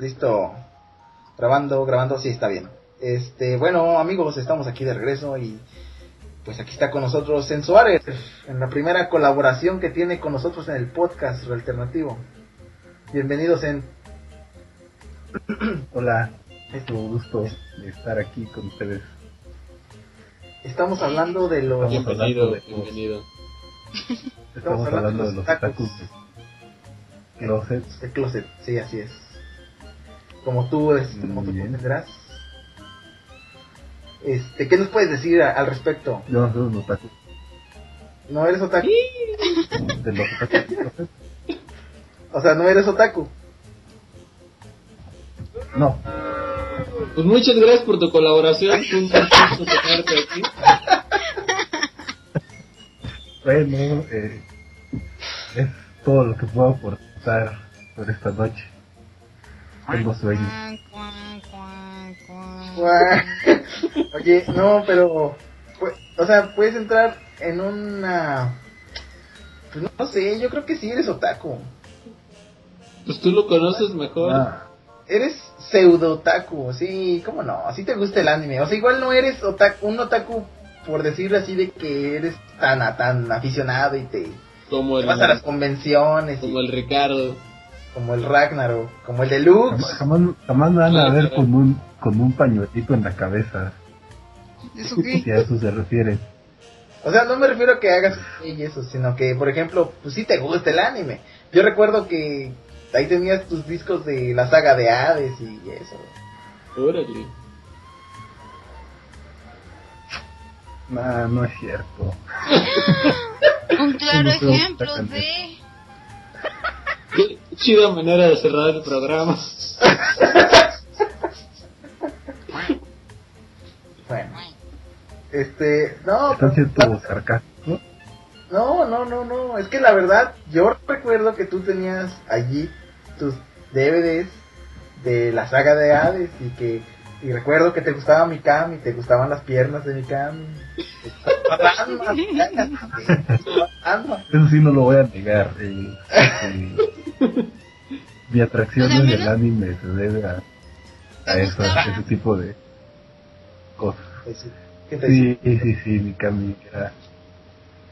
Listo. Grabando, grabando, sí, está bien. Este, bueno, amigos, estamos aquí de regreso y pues aquí está con nosotros Zen Suárez, en la primera colaboración que tiene con nosotros en el podcast alternativo. Bienvenidos en. Hola, es un gusto estar aquí con ustedes. Estamos hablando de los. Bienvenido, bienvenido. Estamos hablando de los tacos de closet. De closet, sí, así es. Como tú, este, como tú Muy bien. comprenderás. Este, ¿qué nos puedes decir a- al respecto? Yo no soy un otaku. ¿No eres otaku? De los closet. O sea, ¿no eres otaku? No, Pues muchas gracias por tu colaboración. Fue un gusto tenerte aquí. bueno, eh, es todo lo que puedo aportar por esta noche. Sueño. Oye, no, pero. pues, o sea, puedes entrar en una. Pues no, sé, yo creo que sí eres otaku. Pues tú lo conoces mejor. Ah, Eres pseudo otaku, sí, ¿cómo no? Así te gusta el anime. O sea, igual no eres otaku, un otaku, por decirlo así, de que eres tan, tan aficionado y te, Como te el, vas a las convenciones, y, como el Ricardo. Como el Ragnarok, como el Deluxe. jamás, jamás, me van a ver con un, con un pañuelito en la cabeza, ¿Eso qué? si a eso se refiere. O sea, no me refiero a que hagas y eso, sino que, por ejemplo, pues sí te gusta el anime. Yo recuerdo que ahí tenías tus discos de la saga de Hades y eso. Órale. Nah, no es cierto. Un claro No ejemplo de... Qué chida manera de cerrar el programa. Bueno, este, no, Están pues, siendo sarcásticos. no, no, no, no, es que la verdad, yo recuerdo que tú tenías allí tus DVDs de la saga de Hades y que, y recuerdo que te gustaba Mikami, te gustaban las piernas de. Ranma, Ranma. Eso sí no lo voy a negar. eh, eh, mi atracción O sea, en el anime se debe a, a ¿Te eso, ese tipo de cosas. Sí, ¿qué te Sí, sí, sí, Mikami era...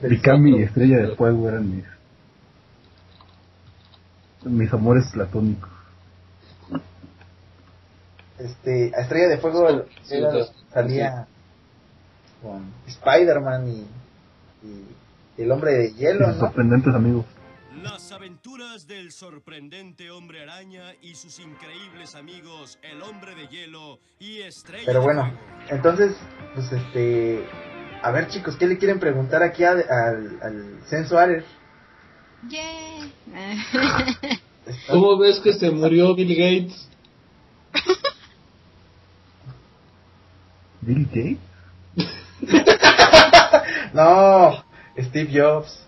Mikami y. Estrella de Fuego eran mis... Mis amores platónicos. este, a Estrella de Fuego Sí, era- salía con Spider-Man y, y el hombre de Y hielo, sus ¿no? sorprendentes amigos. Las aventuras del sorprendente hombre araña y sus increíbles amigos, el hombre de hielo y estrella. Pero bueno, entonces, pues este, a ver chicos, ¿qué le quieren preguntar aquí a- al, al Zen Suárez? Yeah. ¿Cómo ves que se murió Bill Gates? Bill Gates. No, Steve Jobs.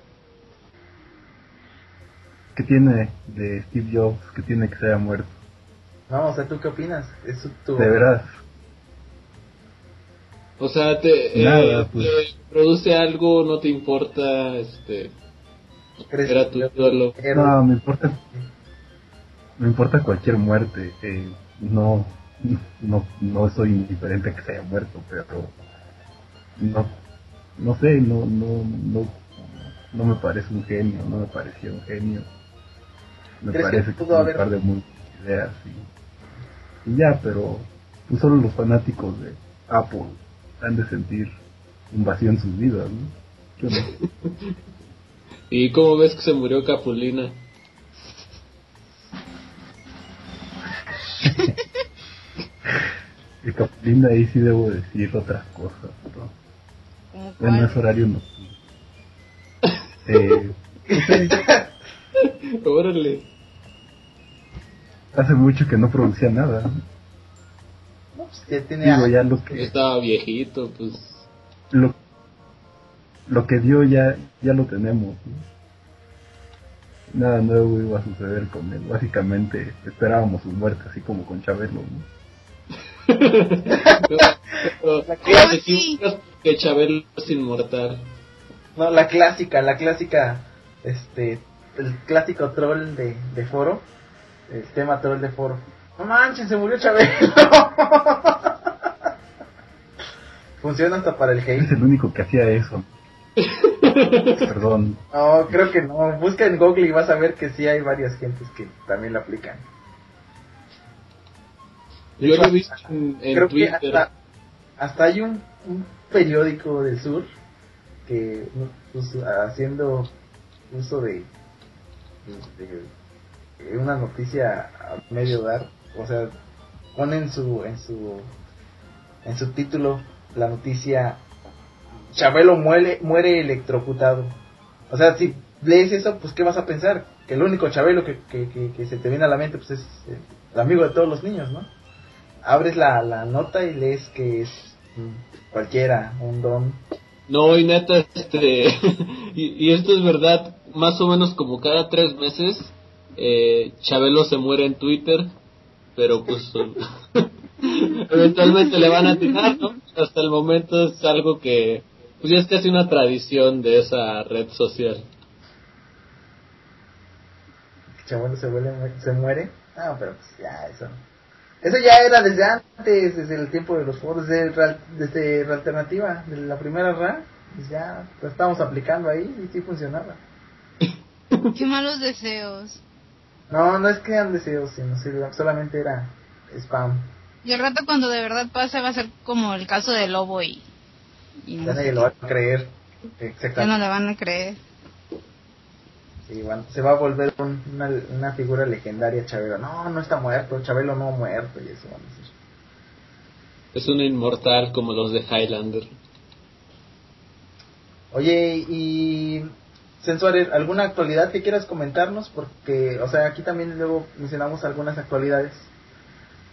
¿Qué tiene de Steve Jobs que tiene que se haya muerto? No, o sea, ¿tú qué opinas? Es tu... De veras. O sea, te, eh, Nada, pues. te produce algo, no te importa, este, ¿crees era tu que- ídolo. héroe? No, me importa. Me importa cualquier muerte. eh, no, no, no soy indiferente a que se haya muerto, pero no, no sé, no, no, no, no me parece un genio, no me pareció un genio. Me ¿Crees que parece que pudo haber- un par de muy ideas y, y ya, pero pues solo los fanáticos de Apple han de sentir un vacío en sus vidas, ¿no? Yo no. ¿Y cómo ves que se murió Capulina? Y Capulina ahí sí debo decir otras cosas, ¿no? ¿Cómo Bueno, es horario nocturno. Eh, Órale. Hace mucho que no producía nada. ¿no? No, pues ya tiene Digo, años. ya lo que, estaba viejito, pues. lo, lo que dio ya, ya lo tenemos. ¿no? Nada nuevo iba a suceder con él. Básicamente esperábamos su muerte, así como con Chabelo. ¿no? Pero, La te ¿Cómo así? equivocas que Chabelo es inmortal. No, la clásica, la clásica, este, el clásico troll de, de foro, el tema troll de foro. No manches, se murió Chabelo. Funciona hasta para el Es hate. el único que hacía eso. Perdón. No, creo que no. Busca en Google y vas a ver que sí hay varias gentes que también lo aplican. Yo lo he visto en, en creo que Twitter. hasta, hasta hay un, un periódico del sur que pues, haciendo uso de una noticia a medio dar, o sea, ponen su en su en su título la noticia Chabelo muere muere electrocutado. O sea, si lees eso, pues qué vas a pensar? Que el único Chabelo que, que, que, se te viene a la mente pues es eh, el amigo de todos los niños, ¿no? abres la, la nota y lees que es mm, cualquiera, un don. No, y neta, este, y esto es verdad, más o menos como cada tres meses, eh, Chabelo se muere en Twitter, pero pues eventualmente le van a tirar, ¿no? Hasta el momento es algo que, pues ya es casi una tradición de esa red social. Chabelo se, vuelve, se muere. Ah, pero pues ya, eso. Eso ya era desde antes, desde el tiempo de los foros, desde, desde la alternativa, de la primera RA, pues ya lo estábamos aplicando ahí y sí funcionaba. Qué malos deseos. No, no es que eran deseos, sino solamente era spam. Y al rato cuando de verdad pase va a ser como el caso de Lobo y... y no Ya nadie lo va a creer. qué. ya Exactamente. no le van a creer. Sí, bueno, se va a volver un- una, una figura legendaria Chabelo. No, no está muerto, Chabelo no ha muerto y eso van a decir. Es un inmortal como los de Highlander. Oye, y Sensuares, ¿alguna actualidad que quieras comentarnos? Porque, o sea, aquí también luego mencionamos algunas actualidades,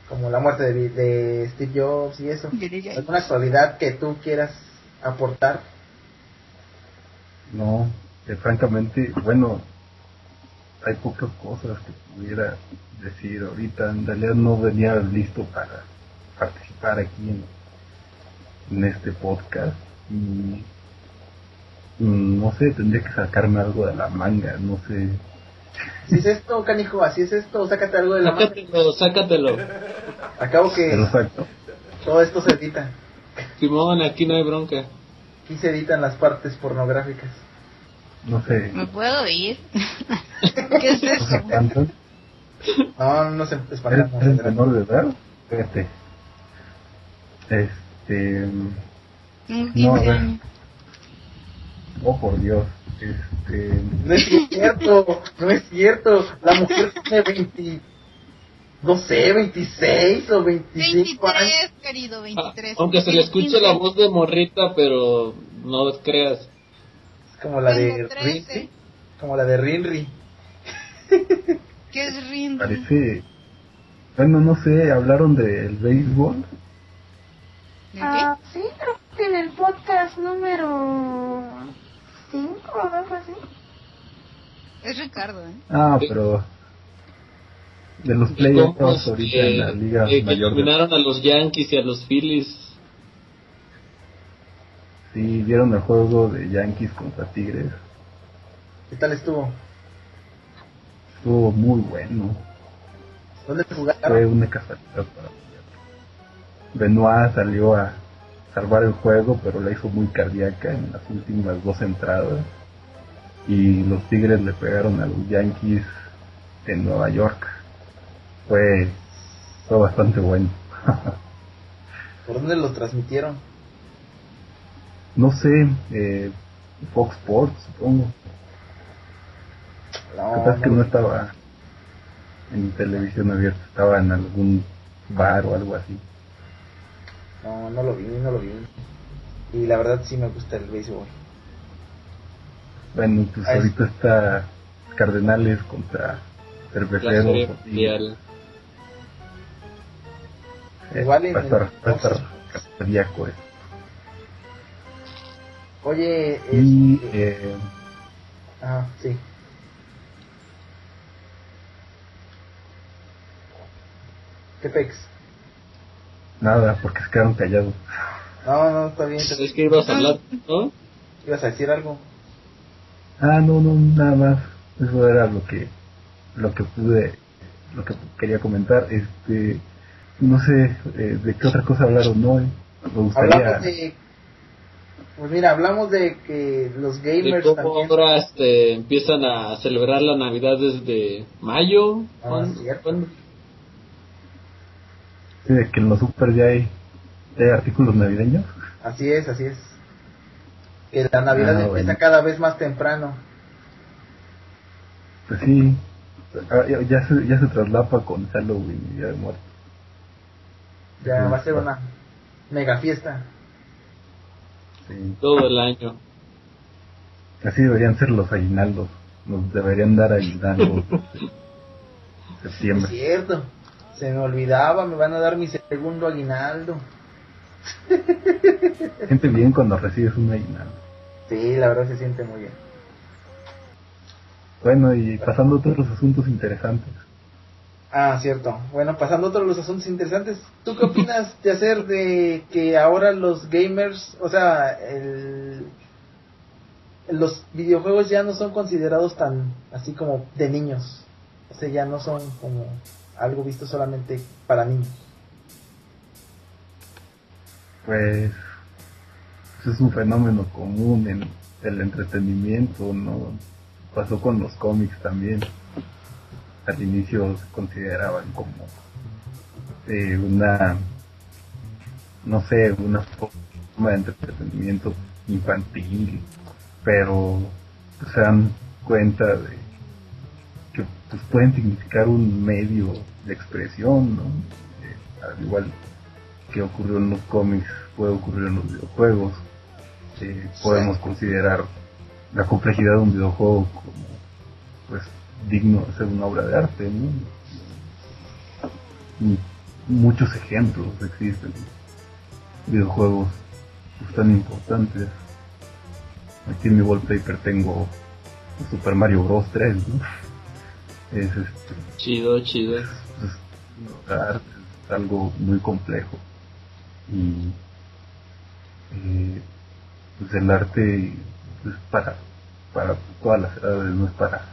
como la muerte de, de Steve Jobs y eso. ¿Alguna actualidad que tú quieras aportar? No, eh, francamente, bueno, hay pocas cosas que pudiera decir ahorita. En realidad no venía listo para participar aquí en, en este podcast. Y no sé, tendría que sacarme algo de la manga, no sé. Si es esto, canijo, así es esto, sácate algo de la mano. Sácatelo, sácatelo. Acabo que exacto. todo esto se edita. Simón, aquí no hay bronca. Aquí se editan las partes pornográficas. No sé. ¿Me puedo ir? ¿Qué es ¿No se eso? No, no nos ¿Eres, espantamos. eres menor de edad? Fíjate. Este. No, a 15 ver. Oh, por Dios. Este. No es cierto, no es cierto. La mujer tiene 20, no sé, 26 o 25 años. 23, querido, Ah, 23. aunque se le escuche la voz de morrita, pero no creas. Es como la de Tengo 13. Rinri. Como la de Rinri. ¿Qué es Rin? Parece. Bueno, no sé, hablaron del béisbol. ¿De qué? Ah, sí, creo que en el podcast número 5 o algo así. Es Ricardo, ¿eh? Ah, pero. De los playoffs ahorita que, en la Liga que Mayor. de- a los Yankees y a los Phillies. Sí, vieron el juego de Yankees contra Tigres. ¿Qué tal estuvo? Estuvo muy bueno. ¿Dónde Fue jugaron? una casualidad para Benoit salió a salvar el juego, pero la hizo muy cardíaca en las últimas dos entradas. Y los Tigres le pegaron a los Yankees en Nueva York. Fue, fue bastante bueno. ¿Por dónde lo transmitieron? no sé, eh, Fox Sports, supongo. No, Capaz que no. no estaba en televisión abierta, estaba en algún bar o algo así. No, no lo vi, no lo vi. Y la verdad sí me gusta el béisbol. Bueno, pues Ah, es- ahorita está Cardenales contra Cerveceros. y- eh, Igual en va a estar, el- va a estar cardíaco eso. Oye, Y este- eh, Ah, sí. ¿Qué pex? nada, porque se quedaron callados. No, no, está bien. te- Es que ibas a hablar, ¿no? ¿Ibas a decir algo? Ah, no, no, nada más. Eso era lo que lo que pude lo que quería comentar. Este, no sé eh, de qué otra cosa hablaron hoy. Me gustaría. Hablamos de. Pues mira, hablamos de que los De gamers cómo también. ahora este, empiezan a celebrar la Navidad desde mayo. Ah, ¿Cuándo? Sí, de que en los super ya hay, ya hay artículos navideños. Así es, así es. Que la Navidad Ah, empieza bueno. cada vez más temprano. Pues sí, ah, ya, ya se, ya se traslapa con Halloween y Día de Muertos. Ya va a ser una mega fiesta. Sí. Todo el año. Así deberían ser los aguinaldos. Nos deberían dar aguinaldos desde Es septiembre. cierto. Se me olvidaba, me van a dar mi segundo aguinaldo. Siente bien cuando recibes un aguinaldo. Sí, la verdad se siente muy bien. Bueno, y pasando a otros asuntos interesantes. Ah, cierto. Bueno, pasando a otros los asuntos interesantes. ¿Tú qué opinas de hacer de que ahora los gamers, o sea, el, los videojuegos ya no son considerados tan así como de niños? O sea, ya no son como algo visto solamente para niños. Pues, es un fenómeno común en el entretenimiento, ¿no? Pasó con los cómics también. Al inicio se consideraban como eh, una, no sé, una forma de entretenimiento infantil, pero pues, se dan cuenta de que pues, pueden significar un medio de expresión, ¿no? Eh, al igual que ocurrió en los cómics puede ocurrir en los videojuegos. Eh, podemos considerar la complejidad de un videojuego como pues digno de ser una obra de arte. ¿no? Muchos ejemplos existen. Videojuegos pues, tan importantes. Aquí en mi wallpaper tengo Super Mario Bros. 3. ¿no? Es este, Chido, chido. es, arte, es algo muy complejo y eh, pues el arte es para para todas las edades no es para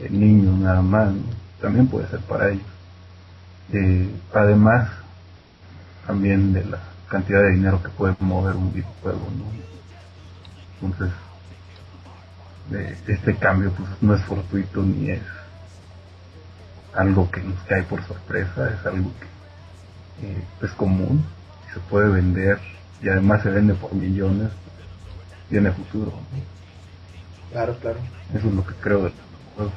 el niño nada más también puede ser para ellos. Eh, además también de la cantidad de dinero que puede mover un videojuego ¿no? entonces eh, este cambio pues no es fortuito ni es algo que nos cae por sorpresa, es algo que eh, es común se puede vender y además se vende por millones, pues, tiene futuro. ¿no? Claro, claro. Eso es lo que creo de los juegos.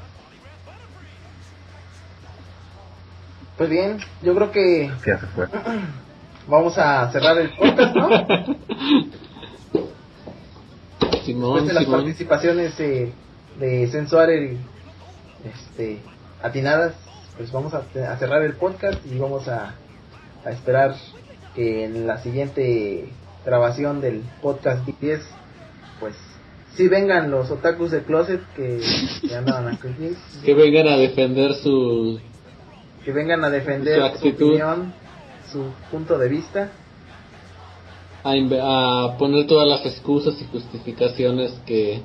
Pues bien, yo creo que Que ya se fue. vamos a cerrar el podcast, ¿no? Después Simón, de las Simón. participaciones eh, de Sensuarer y este, atinadas, pues vamos a, a cerrar el podcast y vamos a, a esperar que en la siguiente grabación del podcast 10, pues sí vengan los otakus de closet que, que andaban aquí, Que vengan a defender su... que vengan a defender Su su, actitud. opinión, su punto de vista. A, a poner todas las excusas y justificaciones que,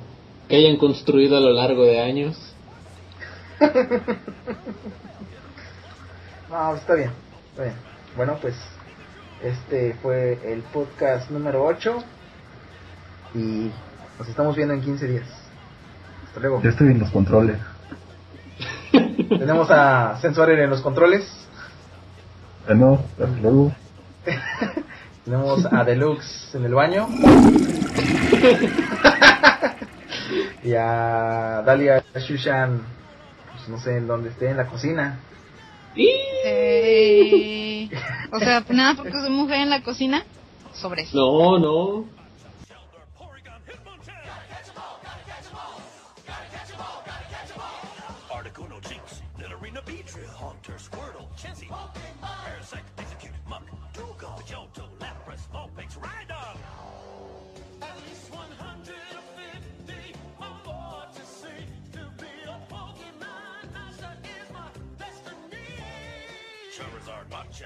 que hayan construido a lo largo de años. No, está bien, está bien. Bueno, pues este fue el podcast número 8 y nos estamos viendo en 15 días. Hasta luego. Yo estoy en los controles. Tenemos a Sensuarer en los controles. Bueno, hasta luego. Tenemos a Deluxe en el baño. y a Dalia Shushan, pues no sé en dónde esté, en la cocina. Eh, o sea, nada porque soy mujer en la cocina. Sobre eso. No, no. Squirtle,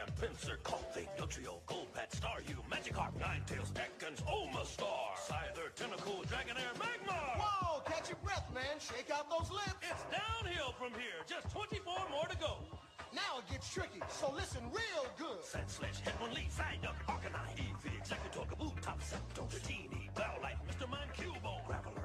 Machamp, Pinsir, Coldfake, Dugtrio, Golbat, Staryu, Magikarp, Ninetales, Ekans, Omastar, Scyther, Tentacool, Dragonair, Magmar. Whoa, catch your breath, man. Shake out those lips. It's downhill from here. Just 24 more to go. now it gets tricky, so listen real good. Sand Sledge, Headman Lee, Young, Arcanine, Eevee, Executor, Kaboom, Top Septo, Teeny, Bowlight, Mr. Mind, Cubone,